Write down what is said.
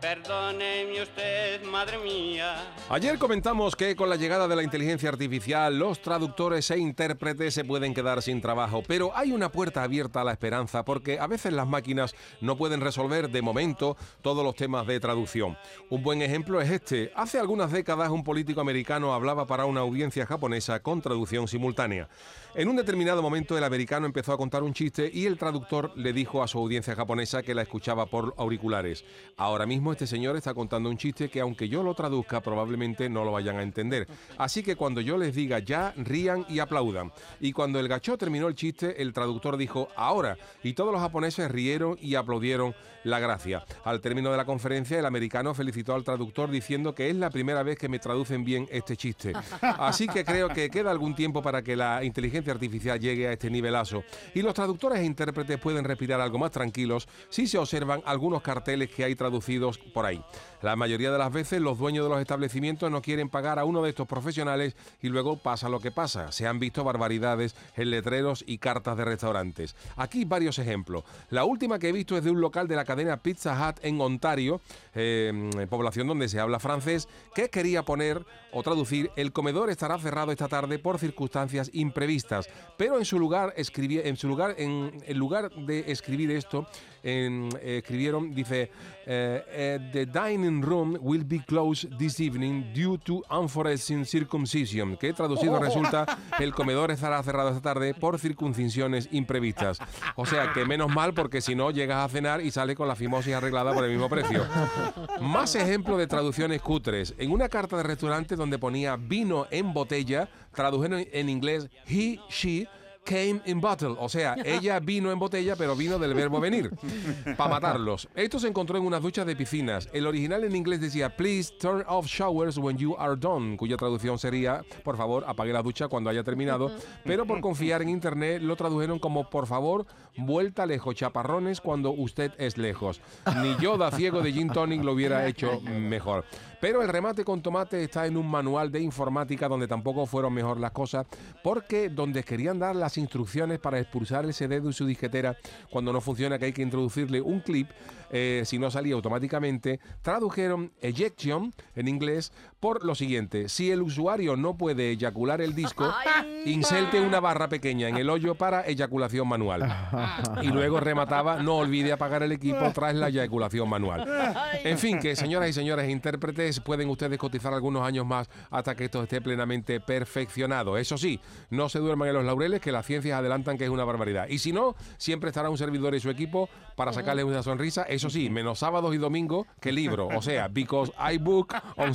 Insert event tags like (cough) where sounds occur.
Perdóneme usted, madre mía. Ayer comentamos que con la llegada de la inteligencia artificial los traductores e intérpretes se pueden quedar sin trabajo, pero hay una puerta abierta a la esperanza porque a veces las máquinas no pueden resolver de momento todos los temas de traducción. Un buen ejemplo es este. Hace algunas décadas un político americano hablaba para una audiencia japonesa con traducción simultánea. En un determinado momento el americano empezó a contar un chiste y el traductor le dijo a su audiencia japonesa que la escuchaba por auriculares. Ahora mismo este señor está contando un chiste que aunque yo lo traduzca probablemente no lo vayan a entender. Así que cuando yo les diga ya, rían y aplaudan. Y cuando el gacho terminó el chiste, el traductor dijo ahora. Y todos los japoneses rieron y aplaudieron la gracia. Al término de la conferencia, el americano felicitó al traductor diciendo que es la primera vez que me traducen bien este chiste. Así que creo que queda algún tiempo para que la inteligencia artificial llegue a este nivelazo. Y los traductores e intérpretes pueden respirar algo más tranquilos si se observan algunos carteles que hay traducidos por ahí. La mayoría de las veces los dueños de los establecimientos no quieren pagar a uno de estos profesionales y luego pasa lo que pasa. Se han visto barbaridades en letreros y cartas de restaurantes. Aquí varios ejemplos. La última que he visto es de un local de la cadena Pizza Hut en Ontario, eh, población donde se habla francés, que quería poner o traducir el comedor estará cerrado esta tarde por circunstancias imprevistas. Pero en su lugar, escribí, en su lugar, en, lugar de escribir esto, eh, escribieron, dice, eh, The dining room will be closed this evening due to unforeseen circumcision, que traducido resulta (laughs) el comedor estará cerrado esta tarde por circuncisiones imprevistas. O sea que menos mal porque si no llegas a cenar y sale con la fimosis arreglada por el mismo precio. Más ejemplos de traducciones cutres. En una carta de restaurante donde ponía vino en botella, tradujeron en inglés he, she, came in bottle. O sea, (laughs) ella vino en botella, pero vino del verbo venir. Para (laughs) matarlos. Esto se encontró en unas duchas de piscinas. El original en inglés decía, please turn off showers when you are done, cuya traducción sería, por favor, apague la ducha cuando haya terminado. Pero por confiar en internet lo tradujeron como, por favor, vuelta lejos, chaparrones cuando usted es lejos. Ni yo, da ciego de gin tonic, lo hubiera hecho mejor. Pero el remate con tomate está en un manual de informática donde tampoco fueron mejor las cosas, porque donde querían dar las instrucciones para expulsar el CD de su disquetera. Cuando no funciona, que hay que introducirle un clip, eh, si no salía automáticamente, tradujeron ejection en inglés por lo siguiente: si el usuario no puede eyacular el disco, (laughs) inserte una barra pequeña en el hoyo para eyaculación manual. (laughs) Y luego remataba: no olvide apagar el equipo tras la eyaculación manual. En fin, que señoras y señores intérpretes, pueden ustedes cotizar algunos años más hasta que esto esté plenamente perfeccionado. Eso sí, no se duerman en los laureles, que las ciencias adelantan que es una barbaridad. Y si no, siempre estará un servidor y su equipo para sacarles una sonrisa. Eso sí, menos sábados y domingos que libro. O sea, because I book on